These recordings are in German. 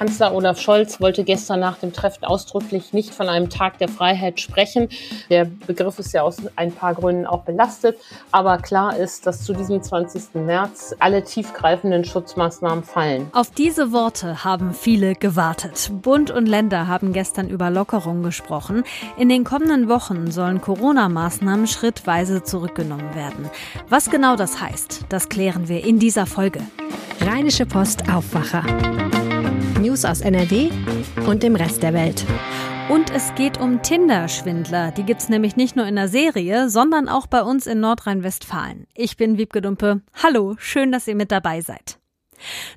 Kanzler Olaf Scholz wollte gestern nach dem Treffen ausdrücklich nicht von einem Tag der Freiheit sprechen. Der Begriff ist ja aus ein paar Gründen auch belastet. Aber klar ist, dass zu diesem 20. März alle tiefgreifenden Schutzmaßnahmen fallen. Auf diese Worte haben viele gewartet. Bund und Länder haben gestern über Lockerung gesprochen. In den kommenden Wochen sollen Corona-Maßnahmen schrittweise zurückgenommen werden. Was genau das heißt, das klären wir in dieser Folge. Rheinische Post Aufwacher. News aus NRW und dem Rest der Welt. Und es geht um Tinder-Schwindler. Die gibt's nämlich nicht nur in der Serie, sondern auch bei uns in Nordrhein-Westfalen. Ich bin Wiebke Dumpe. Hallo, schön, dass ihr mit dabei seid.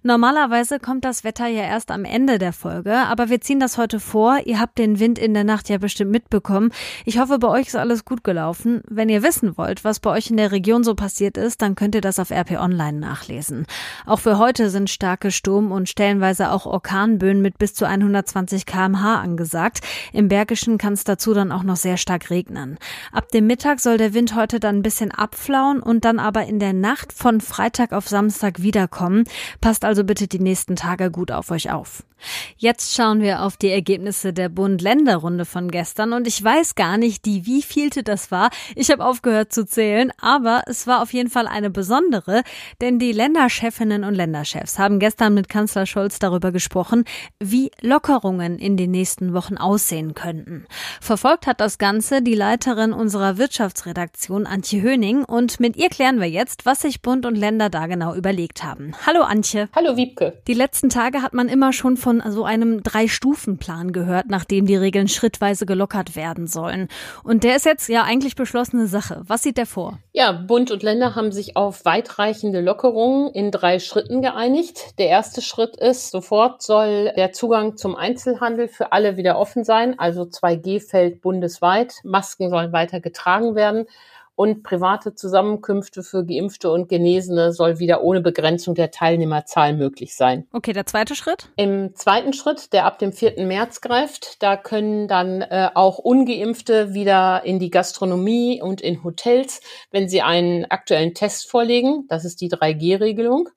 Normalerweise kommt das Wetter ja erst am Ende der Folge, aber wir ziehen das heute vor. Ihr habt den Wind in der Nacht ja bestimmt mitbekommen. Ich hoffe, bei euch ist alles gut gelaufen. Wenn ihr wissen wollt, was bei euch in der Region so passiert ist, dann könnt ihr das auf RP Online nachlesen. Auch für heute sind starke Sturm- und stellenweise auch Orkanböen mit bis zu 120 kmh angesagt. Im Bergischen kann es dazu dann auch noch sehr stark regnen. Ab dem Mittag soll der Wind heute dann ein bisschen abflauen und dann aber in der Nacht von Freitag auf Samstag wiederkommen. Passt also bitte die nächsten Tage gut auf euch auf. Jetzt schauen wir auf die Ergebnisse der Bund-Länder-Runde von gestern und ich weiß gar nicht, die wievielte das war. Ich habe aufgehört zu zählen, aber es war auf jeden Fall eine besondere, denn die Länderchefinnen und Länderchefs haben gestern mit Kanzler Scholz darüber gesprochen, wie Lockerungen in den nächsten Wochen aussehen könnten. Verfolgt hat das Ganze die Leiterin unserer Wirtschaftsredaktion Antje Höning und mit ihr klären wir jetzt, was sich Bund und Länder da genau überlegt haben. Hallo Antje. Hallo Wiebke. Die letzten Tage hat man immer schon von so einem Drei-Stufen-Plan gehört, nachdem die Regeln schrittweise gelockert werden sollen. Und der ist jetzt ja eigentlich beschlossene Sache. Was sieht der vor? Ja, Bund und Länder haben sich auf weitreichende Lockerungen in drei Schritten geeinigt. Der erste Schritt ist, sofort soll der Zugang zum Einzelhandel für alle wieder offen sein. Also 2G fällt bundesweit. Masken sollen weiter getragen werden und private Zusammenkünfte für Geimpfte und Genesene soll wieder ohne Begrenzung der Teilnehmerzahl möglich sein. Okay, der zweite Schritt? Im zweiten Schritt, der ab dem 4. März greift, da können dann äh, auch ungeimpfte wieder in die Gastronomie und in Hotels, wenn sie einen aktuellen Test vorlegen. Das ist die 3G-Regelung.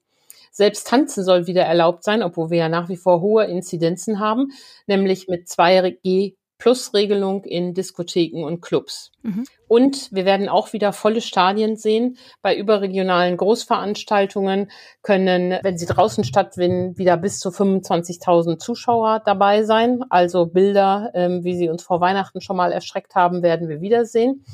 Selbst tanzen soll wieder erlaubt sein, obwohl wir ja nach wie vor hohe Inzidenzen haben, nämlich mit 2G Plus-Regelung in Diskotheken und Clubs. Mhm. Und wir werden auch wieder volle Stadien sehen. Bei überregionalen Großveranstaltungen können, wenn sie draußen stattfinden, wieder bis zu 25.000 Zuschauer dabei sein. Also Bilder, ähm, wie sie uns vor Weihnachten schon mal erschreckt haben, werden wir wiedersehen.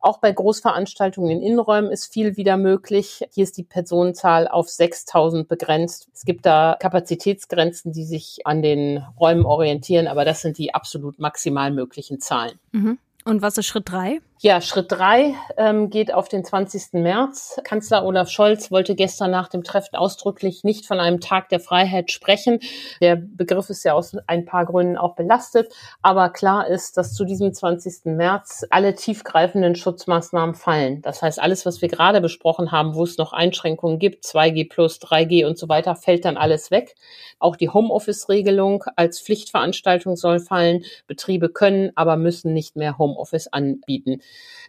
Auch bei Großveranstaltungen in Innenräumen ist viel wieder möglich. Hier ist die Personenzahl auf 6000 begrenzt. Es gibt da Kapazitätsgrenzen, die sich an den Räumen orientieren, aber das sind die absolut maximal möglichen Zahlen. Mhm. Und was ist Schritt drei? Ja, Schritt drei ähm, geht auf den 20. März. Kanzler Olaf Scholz wollte gestern nach dem Treffen ausdrücklich nicht von einem Tag der Freiheit sprechen. Der Begriff ist ja aus ein paar Gründen auch belastet. Aber klar ist, dass zu diesem 20. März alle tiefgreifenden Schutzmaßnahmen fallen. Das heißt, alles, was wir gerade besprochen haben, wo es noch Einschränkungen gibt, 2G plus, 3G und so weiter, fällt dann alles weg. Auch die Homeoffice-Regelung als Pflichtveranstaltung soll fallen. Betriebe können, aber müssen nicht mehr Homeoffice anbieten.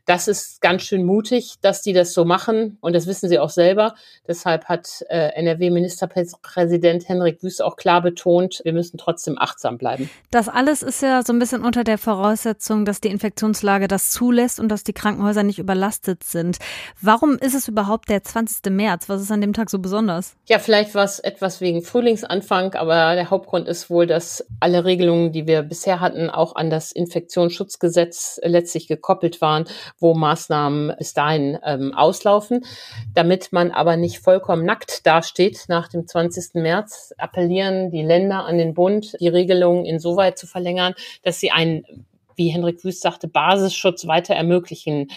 Das ist ganz schön mutig, dass die das so machen und das wissen sie auch selber. Deshalb hat äh, NRW-Ministerpräsident Henrik Wüst auch klar betont, wir müssen trotzdem achtsam bleiben. Das alles ist ja so ein bisschen unter der Voraussetzung, dass die Infektionslage das zulässt und dass die Krankenhäuser nicht überlastet sind. Warum ist es überhaupt der 20. März? Was ist an dem Tag so besonders? Ja, vielleicht war es etwas wegen Frühlingsanfang, aber der Hauptgrund ist wohl, dass alle Regelungen, die wir bisher hatten, auch an das Infektionsschutzgesetz letztlich gekoppelt waren wo Maßnahmen bis dahin ähm, auslaufen. Damit man aber nicht vollkommen nackt dasteht nach dem 20. März, appellieren die Länder an den Bund, die Regelungen insoweit zu verlängern, dass sie einen wie Henrik Wüst sagte, Basisschutz weiter ermöglichen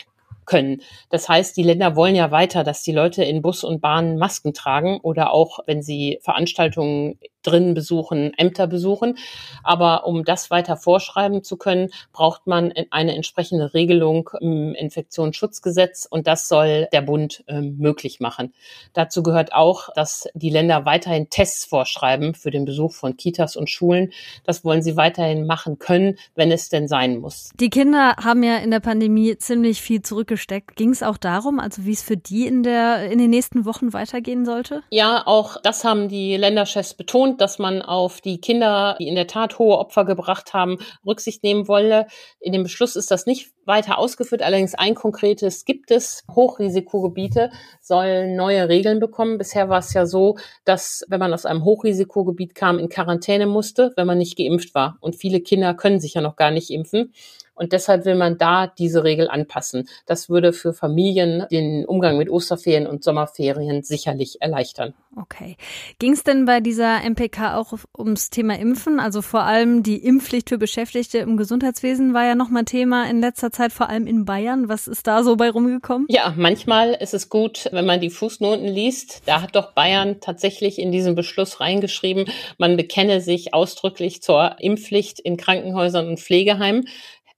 können. Das heißt, die Länder wollen ja weiter, dass die Leute in Bus und Bahn Masken tragen oder auch, wenn sie Veranstaltungen drin besuchen, Ämter besuchen. Aber um das weiter vorschreiben zu können, braucht man eine entsprechende Regelung im Infektionsschutzgesetz und das soll der Bund äh, möglich machen. Dazu gehört auch, dass die Länder weiterhin Tests vorschreiben für den Besuch von Kitas und Schulen. Das wollen sie weiterhin machen können, wenn es denn sein muss. Die Kinder haben ja in der Pandemie ziemlich viel zurückgesteckt. Ging es auch darum, also wie es für die in der in den nächsten Wochen weitergehen sollte? Ja, auch das haben die Länderchefs betont betont, dass man auf die Kinder, die in der Tat hohe Opfer gebracht haben, Rücksicht nehmen wolle. In dem Beschluss ist das nicht weiter ausgeführt. Allerdings ein konkretes gibt es. Hochrisikogebiete sollen neue Regeln bekommen. Bisher war es ja so, dass wenn man aus einem Hochrisikogebiet kam, in Quarantäne musste, wenn man nicht geimpft war. Und viele Kinder können sich ja noch gar nicht impfen. Und deshalb will man da diese Regel anpassen. Das würde für Familien den Umgang mit Osterferien und Sommerferien sicherlich erleichtern. Okay. Ging es denn bei dieser MPK auch ums Thema Impfen? Also vor allem die Impfpflicht für Beschäftigte im Gesundheitswesen war ja nochmal Thema in letzter Zeit, vor allem in Bayern. Was ist da so bei rumgekommen? Ja, manchmal ist es gut, wenn man die Fußnoten liest. Da hat doch Bayern tatsächlich in diesen Beschluss reingeschrieben, man bekenne sich ausdrücklich zur Impfpflicht in Krankenhäusern und Pflegeheimen.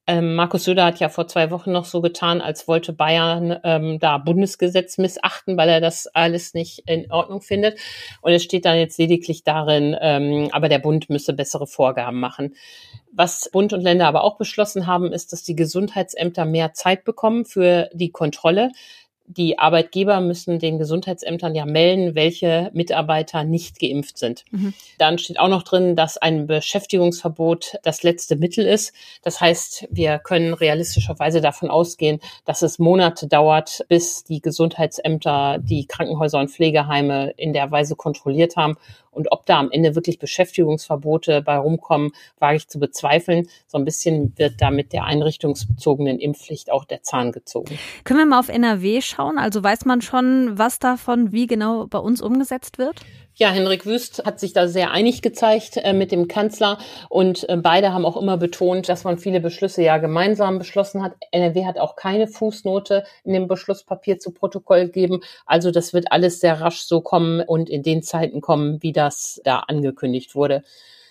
Ähm, Markus Söder hat ja vor zwei Wochen noch so getan, als wollte Bayern ähm, da Bundesgesetz missachten, weil er das alles nicht in Ordnung findet. Und es steht dann jetzt lediglich darin, ähm, aber der Bund müsse bessere Vorgaben machen. Was Bund und Länder aber auch beschlossen haben, ist, dass die Gesundheitsämter mehr Zeit bekommen für die Kontrolle die Arbeitgeber müssen den Gesundheitsämtern ja melden, welche Mitarbeiter nicht geimpft sind. Mhm. Dann steht auch noch drin, dass ein Beschäftigungsverbot das letzte Mittel ist. Das heißt, wir können realistischerweise davon ausgehen, dass es Monate dauert, bis die Gesundheitsämter die Krankenhäuser und Pflegeheime in der Weise kontrolliert haben und ob da am Ende wirklich Beschäftigungsverbote bei rumkommen, wage ich zu bezweifeln. So ein bisschen wird da mit der einrichtungsbezogenen Impfpflicht auch der Zahn gezogen. Können wir mal auf NRW schauen? Also weiß man schon, was davon wie genau bei uns umgesetzt wird? Ja, Henrik Wüst hat sich da sehr einig gezeigt äh, mit dem Kanzler und äh, beide haben auch immer betont, dass man viele Beschlüsse ja gemeinsam beschlossen hat. NRW hat auch keine Fußnote in dem Beschlusspapier zu Protokoll gegeben. Also das wird alles sehr rasch so kommen und in den Zeiten kommen, wie das da angekündigt wurde.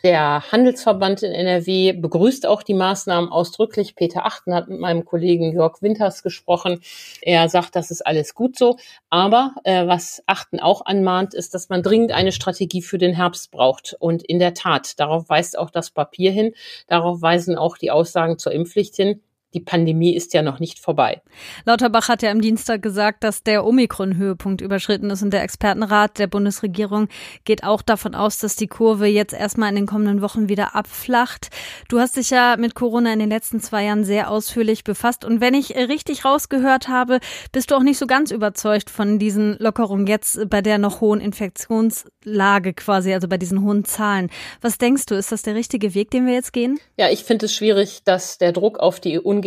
Der Handelsverband in NRW begrüßt auch die Maßnahmen ausdrücklich. Peter Achten hat mit meinem Kollegen Jörg Winters gesprochen. Er sagt, das ist alles gut so. Aber äh, was Achten auch anmahnt, ist, dass man dringend eine Strategie für den Herbst braucht. Und in der Tat, darauf weist auch das Papier hin. Darauf weisen auch die Aussagen zur Impfpflicht hin die Pandemie ist ja noch nicht vorbei. Lauterbach hat ja am Dienstag gesagt, dass der Omikron-Höhepunkt überschritten ist und der Expertenrat der Bundesregierung geht auch davon aus, dass die Kurve jetzt erstmal in den kommenden Wochen wieder abflacht. Du hast dich ja mit Corona in den letzten zwei Jahren sehr ausführlich befasst und wenn ich richtig rausgehört habe, bist du auch nicht so ganz überzeugt von diesen Lockerungen jetzt bei der noch hohen Infektionslage quasi, also bei diesen hohen Zahlen. Was denkst du, ist das der richtige Weg, den wir jetzt gehen? Ja, ich finde es schwierig, dass der Druck auf die Ungeimpften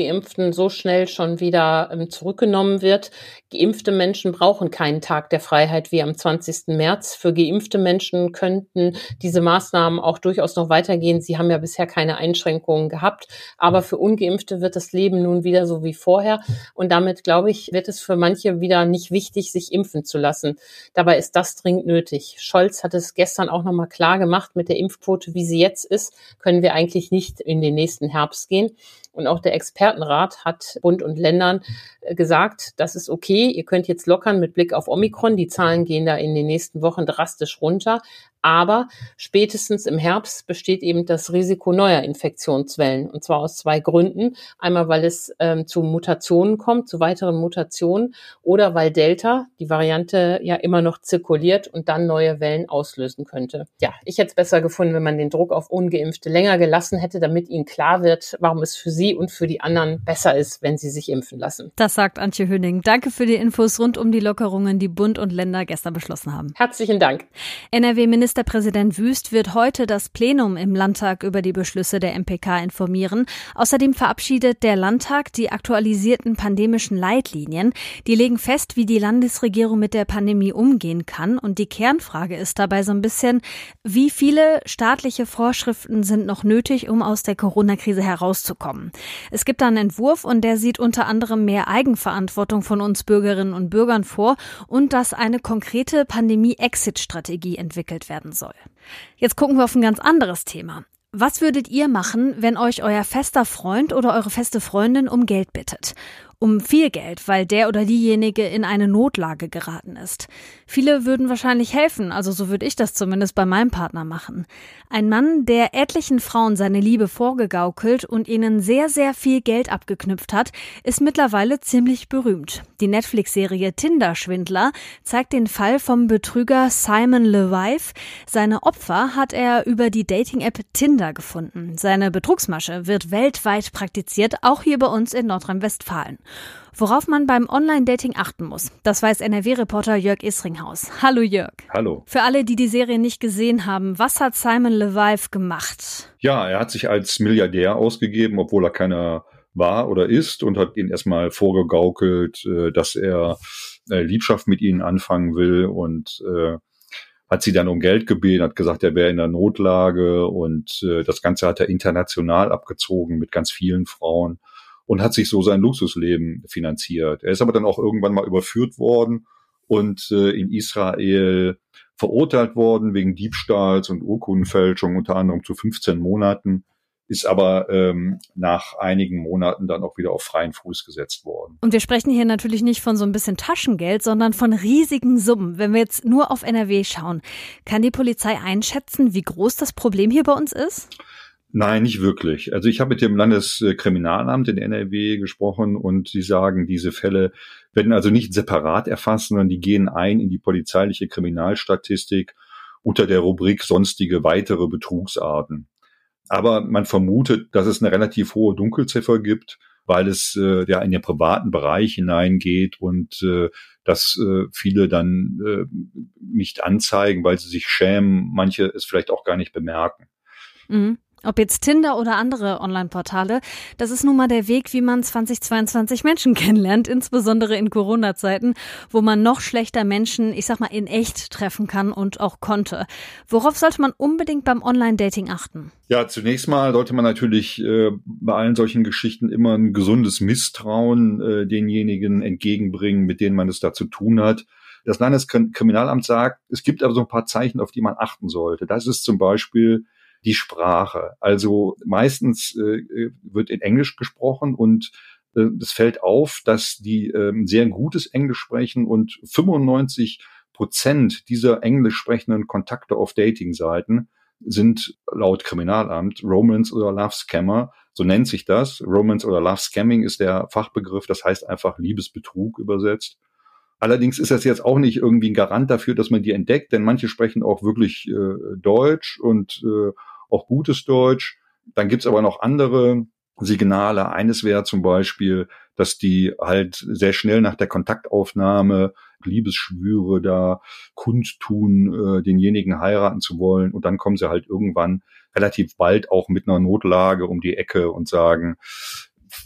so schnell schon wieder ähm, zurückgenommen wird. Geimpfte Menschen brauchen keinen Tag der Freiheit wie am 20. März. Für geimpfte Menschen könnten diese Maßnahmen auch durchaus noch weitergehen. Sie haben ja bisher keine Einschränkungen gehabt. Aber für Ungeimpfte wird das Leben nun wieder so wie vorher. Und damit, glaube ich, wird es für manche wieder nicht wichtig, sich impfen zu lassen. Dabei ist das dringend nötig. Scholz hat es gestern auch nochmal klar gemacht, mit der Impfquote, wie sie jetzt ist, können wir eigentlich nicht in den nächsten Herbst gehen. Und auch der Expertenrat hat Bund und Ländern äh, gesagt, das ist okay, ihr könnt jetzt lockern mit Blick auf Omikron. Die Zahlen gehen da in den nächsten Wochen drastisch runter. Aber spätestens im Herbst besteht eben das Risiko neuer Infektionswellen. Und zwar aus zwei Gründen. Einmal, weil es ähm, zu Mutationen kommt, zu weiteren Mutationen oder weil Delta, die Variante, ja immer noch zirkuliert und dann neue Wellen auslösen könnte. Ja, ich hätte es besser gefunden, wenn man den Druck auf Ungeimpfte länger gelassen hätte, damit ihnen klar wird, warum es für sie und für die anderen besser ist, wenn sie sich impfen lassen. Das sagt Antje Höning. Danke für die Infos rund um die Lockerungen, die Bund und Länder gestern beschlossen haben. Herzlichen Dank. NRW-Minister Ministerpräsident Wüst wird heute das Plenum im Landtag über die Beschlüsse der MPK informieren. Außerdem verabschiedet der Landtag die aktualisierten pandemischen Leitlinien. Die legen fest, wie die Landesregierung mit der Pandemie umgehen kann. Und die Kernfrage ist dabei so ein bisschen, wie viele staatliche Vorschriften sind noch nötig, um aus der Corona-Krise herauszukommen. Es gibt da einen Entwurf und der sieht unter anderem mehr Eigenverantwortung von uns Bürgerinnen und Bürgern vor und dass eine konkrete Pandemie-Exit-Strategie entwickelt werden soll. Jetzt gucken wir auf ein ganz anderes Thema. Was würdet ihr machen, wenn euch euer fester Freund oder eure feste Freundin um Geld bittet? Um viel Geld, weil der oder diejenige in eine Notlage geraten ist. Viele würden wahrscheinlich helfen, also so würde ich das zumindest bei meinem Partner machen. Ein Mann, der etlichen Frauen seine Liebe vorgegaukelt und ihnen sehr, sehr viel Geld abgeknüpft hat, ist mittlerweile ziemlich berühmt. Die Netflix-Serie Tinder-Schwindler zeigt den Fall vom Betrüger Simon Levive. Seine Opfer hat er über die Dating-App Tinder gefunden. Seine Betrugsmasche wird weltweit praktiziert, auch hier bei uns in Nordrhein-Westfalen. Worauf man beim Online-Dating achten muss, das weiß NRW-Reporter Jörg Isringhaus. Hallo Jörg. Hallo. Für alle, die die Serie nicht gesehen haben, was hat Simon Levive gemacht? Ja, er hat sich als Milliardär ausgegeben, obwohl er keiner war oder ist und hat ihnen erstmal vorgegaukelt, äh, dass er äh, Liebschaft mit ihnen anfangen will und äh, hat sie dann um Geld gebeten, hat gesagt, er wäre in der Notlage und das Ganze hat er international abgezogen mit ganz vielen Frauen und hat sich so sein Luxusleben finanziert. Er ist aber dann auch irgendwann mal überführt worden und äh, in Israel verurteilt worden wegen Diebstahls und Urkundenfälschung, unter anderem zu 15 Monaten, ist aber ähm, nach einigen Monaten dann auch wieder auf freien Fuß gesetzt worden. Und wir sprechen hier natürlich nicht von so ein bisschen Taschengeld, sondern von riesigen Summen. Wenn wir jetzt nur auf NRW schauen, kann die Polizei einschätzen, wie groß das Problem hier bei uns ist? Nein, nicht wirklich. Also ich habe mit dem Landeskriminalamt in NRW gesprochen und sie sagen, diese Fälle werden also nicht separat erfasst, sondern die gehen ein in die polizeiliche Kriminalstatistik unter der Rubrik sonstige weitere Betrugsarten. Aber man vermutet, dass es eine relativ hohe Dunkelziffer gibt, weil es äh, ja in den privaten Bereich hineingeht und äh, dass äh, viele dann äh, nicht anzeigen, weil sie sich schämen, manche es vielleicht auch gar nicht bemerken. Mhm. Ob jetzt Tinder oder andere Online-Portale, das ist nun mal der Weg, wie man 2022 Menschen kennenlernt, insbesondere in Corona-Zeiten, wo man noch schlechter Menschen, ich sag mal, in echt treffen kann und auch konnte. Worauf sollte man unbedingt beim Online-Dating achten? Ja, zunächst mal sollte man natürlich äh, bei allen solchen Geschichten immer ein gesundes Misstrauen äh, denjenigen entgegenbringen, mit denen man es da zu tun hat. Das Landeskriminalamt sagt, es gibt aber so ein paar Zeichen, auf die man achten sollte. Das ist zum Beispiel die Sprache. Also meistens äh, wird in Englisch gesprochen und äh, es fällt auf, dass die äh, sehr gutes Englisch sprechen und 95 Prozent dieser englisch sprechenden Kontakte auf Dating-Seiten sind laut Kriminalamt Romance oder Love Scammer. So nennt sich das. Romance oder Love Scamming ist der Fachbegriff. Das heißt einfach Liebesbetrug übersetzt. Allerdings ist das jetzt auch nicht irgendwie ein Garant dafür, dass man die entdeckt, denn manche sprechen auch wirklich äh, Deutsch und äh, auch gutes Deutsch. Dann gibt's aber noch andere Signale. Eines wäre zum Beispiel, dass die halt sehr schnell nach der Kontaktaufnahme Liebesschwüre da kundtun, äh, denjenigen heiraten zu wollen. Und dann kommen sie halt irgendwann relativ bald auch mit einer Notlage um die Ecke und sagen,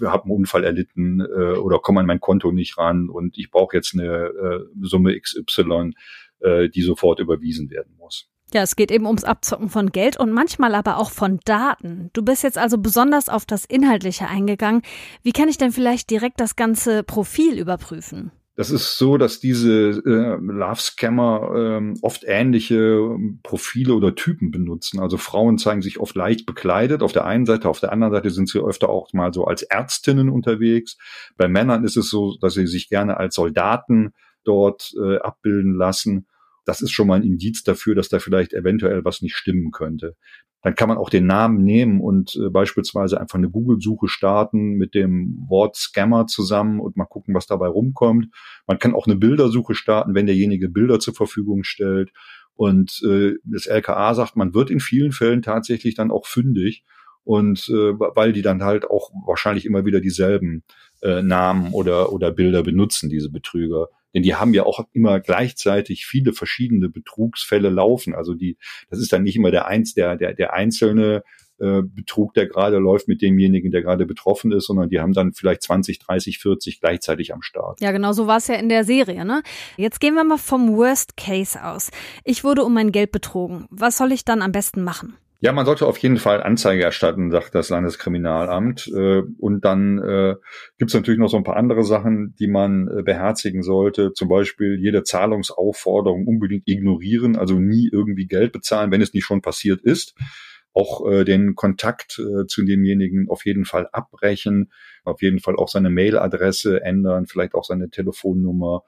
wir haben einen Unfall erlitten äh, oder komme an mein Konto nicht ran und ich brauche jetzt eine äh, Summe XY, äh, die sofort überwiesen werden muss. Ja, es geht eben ums Abzocken von Geld und manchmal aber auch von Daten. Du bist jetzt also besonders auf das Inhaltliche eingegangen. Wie kann ich denn vielleicht direkt das ganze Profil überprüfen? Das ist so, dass diese äh, Love-Scammer ähm, oft ähnliche Profile oder Typen benutzen. Also Frauen zeigen sich oft leicht bekleidet auf der einen Seite, auf der anderen Seite sind sie öfter auch mal so als Ärztinnen unterwegs. Bei Männern ist es so, dass sie sich gerne als Soldaten dort äh, abbilden lassen. Das ist schon mal ein Indiz dafür, dass da vielleicht eventuell was nicht stimmen könnte. Dann kann man auch den Namen nehmen und äh, beispielsweise einfach eine Google-Suche starten mit dem Wort Scammer zusammen und mal gucken, was dabei rumkommt. Man kann auch eine Bildersuche starten, wenn derjenige Bilder zur Verfügung stellt. Und äh, das LKA sagt, man wird in vielen Fällen tatsächlich dann auch fündig und äh, weil die dann halt auch wahrscheinlich immer wieder dieselben äh, Namen oder oder Bilder benutzen, diese Betrüger. Denn die haben ja auch immer gleichzeitig viele verschiedene Betrugsfälle laufen. Also die, das ist dann nicht immer der eins, der, der, der einzelne äh, Betrug, der gerade läuft mit demjenigen, der gerade betroffen ist, sondern die haben dann vielleicht 20, 30, 40 gleichzeitig am Start. Ja, genau so war es ja in der Serie. Ne? Jetzt gehen wir mal vom Worst Case aus. Ich wurde um mein Geld betrogen. Was soll ich dann am besten machen? Ja, man sollte auf jeden Fall Anzeige erstatten, sagt das Landeskriminalamt. Äh, und dann äh, gibt es natürlich noch so ein paar andere Sachen, die man äh, beherzigen sollte. Zum Beispiel jede Zahlungsaufforderung unbedingt ignorieren, also nie irgendwie Geld bezahlen, wenn es nicht schon passiert ist auch den Kontakt zu demjenigen auf jeden Fall abbrechen, auf jeden Fall auch seine Mailadresse ändern, vielleicht auch seine Telefonnummer.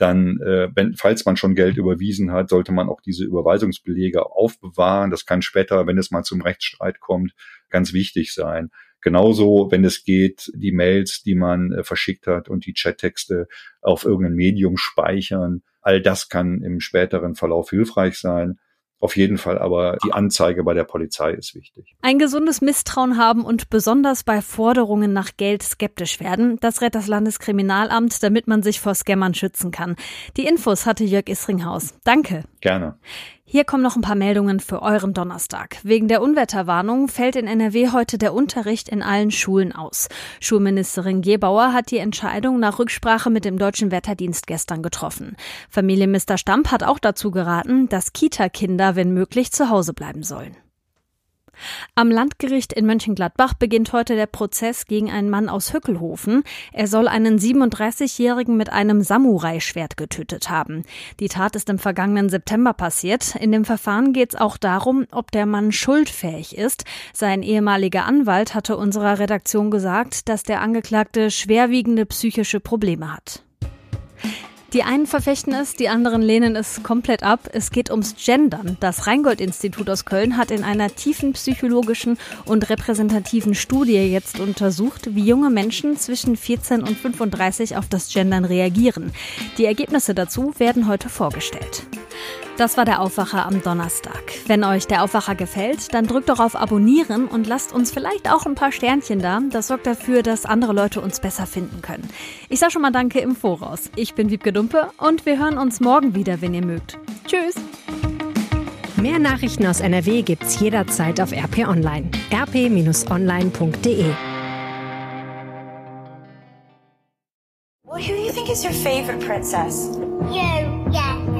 Dann, äh, wenn, falls man schon Geld überwiesen hat, sollte man auch diese Überweisungsbelege aufbewahren. Das kann später, wenn es mal zum Rechtsstreit kommt, ganz wichtig sein. Genauso, wenn es geht, die Mails, die man äh, verschickt hat und die Chattexte auf irgendein Medium speichern. All das kann im späteren Verlauf hilfreich sein. Auf jeden Fall aber die Anzeige bei der Polizei ist wichtig. Ein gesundes Misstrauen haben und besonders bei Forderungen nach Geld skeptisch werden, das rät das Landeskriminalamt, damit man sich vor Scammern schützen kann. Die Infos hatte Jörg Isringhaus. Danke. Gerne. Hier kommen noch ein paar Meldungen für euren Donnerstag. Wegen der Unwetterwarnung fällt in NRW heute der Unterricht in allen Schulen aus. Schulministerin Gebauer hat die Entscheidung nach Rücksprache mit dem Deutschen Wetterdienst gestern getroffen. Familie Mr. Stamp hat auch dazu geraten, dass Kita-Kinder, wenn möglich, zu Hause bleiben sollen. Am Landgericht in Mönchengladbach beginnt heute der Prozess gegen einen Mann aus Hückelhofen. Er soll einen 37-Jährigen mit einem Samurai-Schwert getötet haben. Die Tat ist im vergangenen September passiert. In dem Verfahren geht es auch darum, ob der Mann schuldfähig ist. Sein ehemaliger Anwalt hatte unserer Redaktion gesagt, dass der Angeklagte schwerwiegende psychische Probleme hat. Die einen verfechten es, die anderen lehnen es komplett ab. Es geht ums Gendern. Das Rheingold-Institut aus Köln hat in einer tiefen psychologischen und repräsentativen Studie jetzt untersucht, wie junge Menschen zwischen 14 und 35 auf das Gendern reagieren. Die Ergebnisse dazu werden heute vorgestellt. Das war der Aufwacher am Donnerstag. Wenn euch der Aufwacher gefällt, dann drückt doch auf Abonnieren und lasst uns vielleicht auch ein paar Sternchen da. Das sorgt dafür, dass andere Leute uns besser finden können. Ich sage schon mal Danke im Voraus. Ich bin Wiebke Dumpe und wir hören uns morgen wieder, wenn ihr mögt. Tschüss! Mehr Nachrichten aus NRW gibt's jederzeit auf RP Online. rp-online.de Well, who do you think is your favorite princess? You, yeah.